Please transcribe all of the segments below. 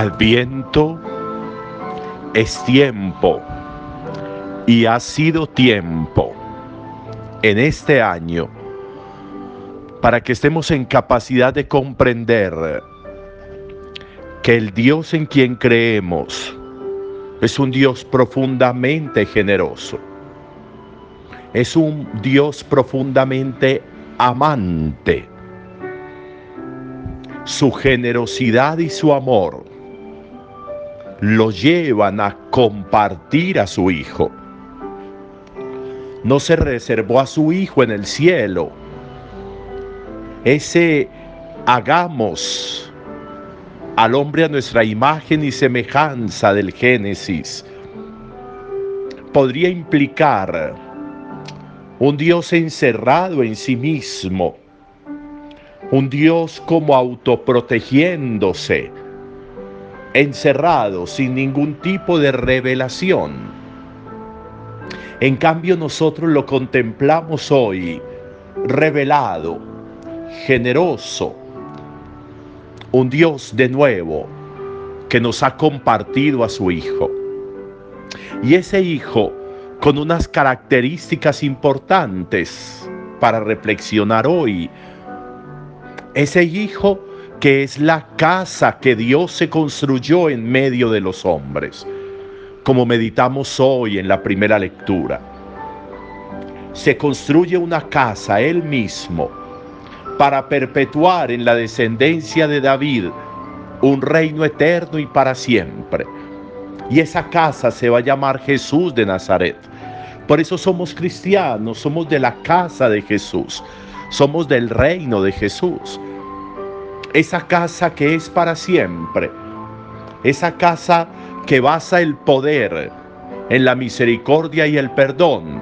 Adviento es tiempo y ha sido tiempo en este año para que estemos en capacidad de comprender que el Dios en quien creemos es un Dios profundamente generoso. Es un Dios profundamente amante. Su generosidad y su amor lo llevan a compartir a su Hijo. No se reservó a su Hijo en el cielo. Ese hagamos al hombre a nuestra imagen y semejanza del Génesis podría implicar un Dios encerrado en sí mismo, un Dios como autoprotegiéndose, encerrado sin ningún tipo de revelación. En cambio nosotros lo contemplamos hoy revelado, generoso, un Dios de nuevo que nos ha compartido a su Hijo. Y ese Hijo con unas características importantes para reflexionar hoy. Ese Hijo que es la casa que Dios se construyó en medio de los hombres, como meditamos hoy en la primera lectura. Se construye una casa Él mismo para perpetuar en la descendencia de David un reino eterno y para siempre. Y esa casa se va a llamar Jesús de Nazaret. Por eso somos cristianos, somos de la casa de Jesús, somos del reino de Jesús. Esa casa que es para siempre, esa casa que basa el poder en la misericordia y el perdón,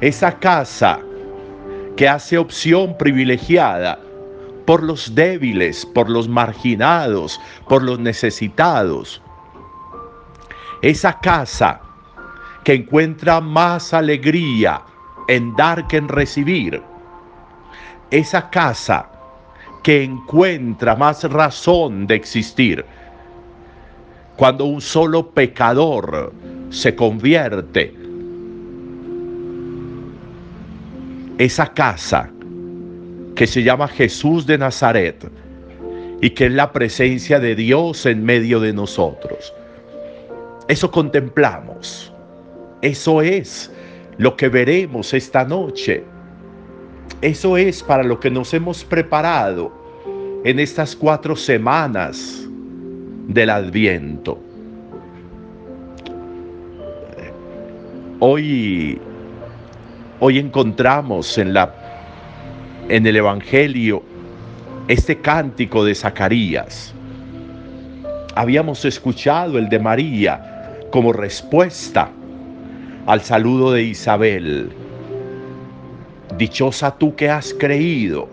esa casa que hace opción privilegiada por los débiles, por los marginados, por los necesitados. Esa casa que encuentra más alegría en dar que en recibir. Esa casa que encuentra más razón de existir. Cuando un solo pecador se convierte esa casa que se llama Jesús de Nazaret y que es la presencia de Dios en medio de nosotros. Eso contemplamos. Eso es lo que veremos esta noche. Eso es para lo que nos hemos preparado en estas cuatro semanas del Adviento. Hoy Hoy encontramos en, la, en el Evangelio este cántico de Zacarías. Habíamos escuchado el de María como respuesta al saludo de Isabel. Dichosa tú que has creído.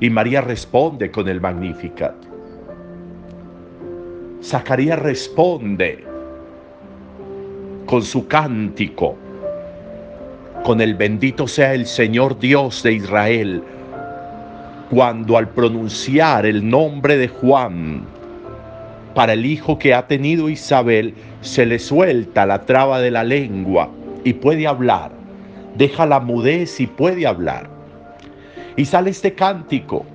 Y María responde con el Magnificat. Zacarías responde con su cántico con el bendito sea el Señor Dios de Israel, cuando al pronunciar el nombre de Juan para el hijo que ha tenido Isabel, se le suelta la traba de la lengua y puede hablar, deja la mudez y puede hablar. Y sale este cántico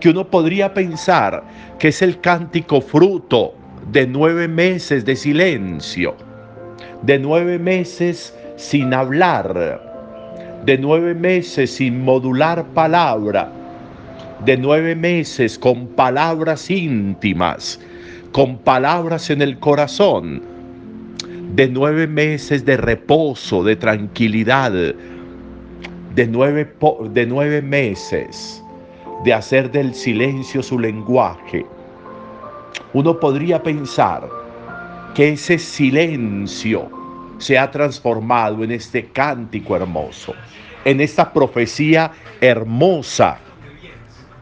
que uno podría pensar que es el cántico fruto de nueve meses de silencio, de nueve meses sin hablar, de nueve meses sin modular palabra, de nueve meses con palabras íntimas, con palabras en el corazón, de nueve meses de reposo, de tranquilidad, de nueve, de nueve meses de hacer del silencio su lenguaje. Uno podría pensar que ese silencio se ha transformado en este cántico hermoso, en esta profecía hermosa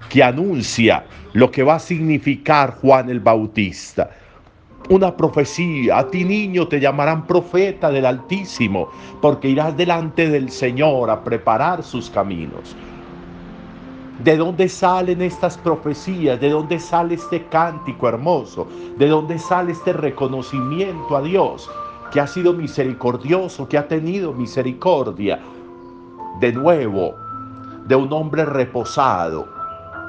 que anuncia lo que va a significar Juan el Bautista. Una profecía, a ti niño te llamarán profeta del Altísimo, porque irás delante del Señor a preparar sus caminos. ¿De dónde salen estas profecías? ¿De dónde sale este cántico hermoso? ¿De dónde sale este reconocimiento a Dios que ha sido misericordioso, que ha tenido misericordia? De nuevo, de un hombre reposado,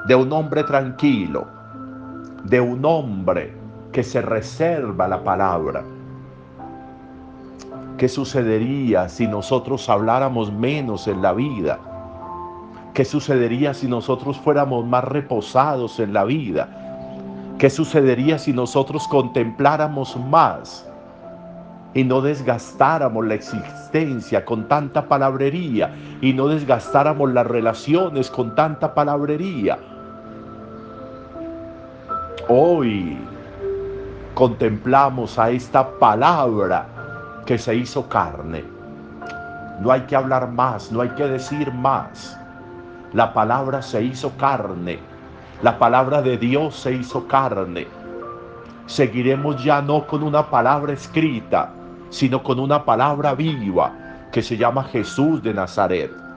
de un hombre tranquilo, de un hombre que se reserva la palabra. ¿Qué sucedería si nosotros habláramos menos en la vida? ¿Qué sucedería si nosotros fuéramos más reposados en la vida? ¿Qué sucedería si nosotros contempláramos más y no desgastáramos la existencia con tanta palabrería y no desgastáramos las relaciones con tanta palabrería? Hoy contemplamos a esta palabra que se hizo carne. No hay que hablar más, no hay que decir más la palabra se hizo carne. La palabra de Dios se hizo carne. Seguiremos ya no con una palabra escrita, sino con una palabra viva que se llama Jesús de Nazaret.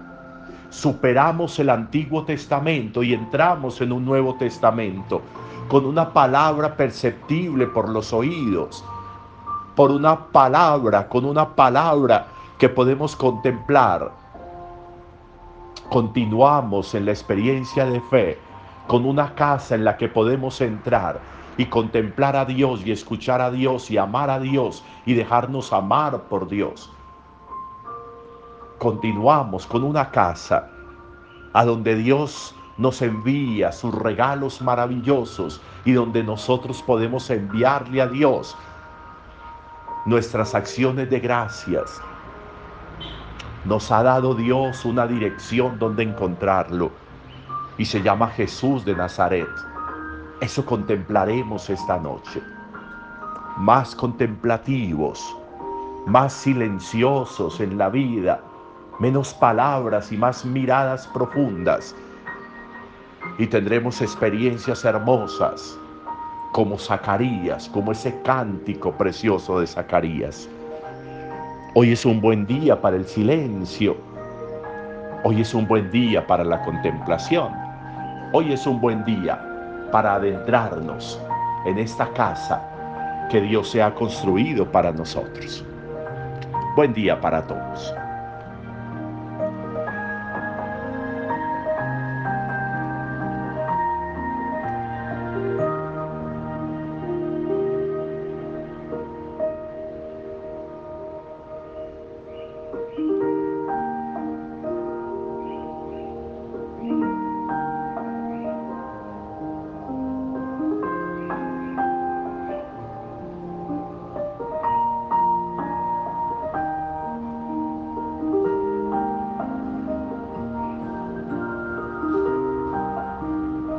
Superamos el Antiguo Testamento y entramos en un Nuevo Testamento con una palabra perceptible por los oídos, por una palabra, con una palabra que podemos contemplar continuamos en la experiencia de fe con una casa en la que podemos entrar y contemplar a Dios y escuchar a Dios y amar a Dios y dejarnos amar por Dios. Continuamos con una casa a donde Dios nos envía sus regalos maravillosos y donde nosotros podemos enviarle a Dios nuestras acciones de gracias, nos ha dado Dios una dirección donde encontrarlo y se llama Jesús de Nazaret. Eso contemplaremos esta noche. Más contemplativos, más silenciosos en la vida, menos palabras y más miradas profundas. Y tendremos experiencias hermosas como Zacarías, como ese cántico precioso de Zacarías. Hoy es un buen día para el silencio. Hoy es un buen día para la contemplación. Hoy es un buen día para adentrarnos en esta casa que Dios se ha construido para nosotros. Buen día para todos.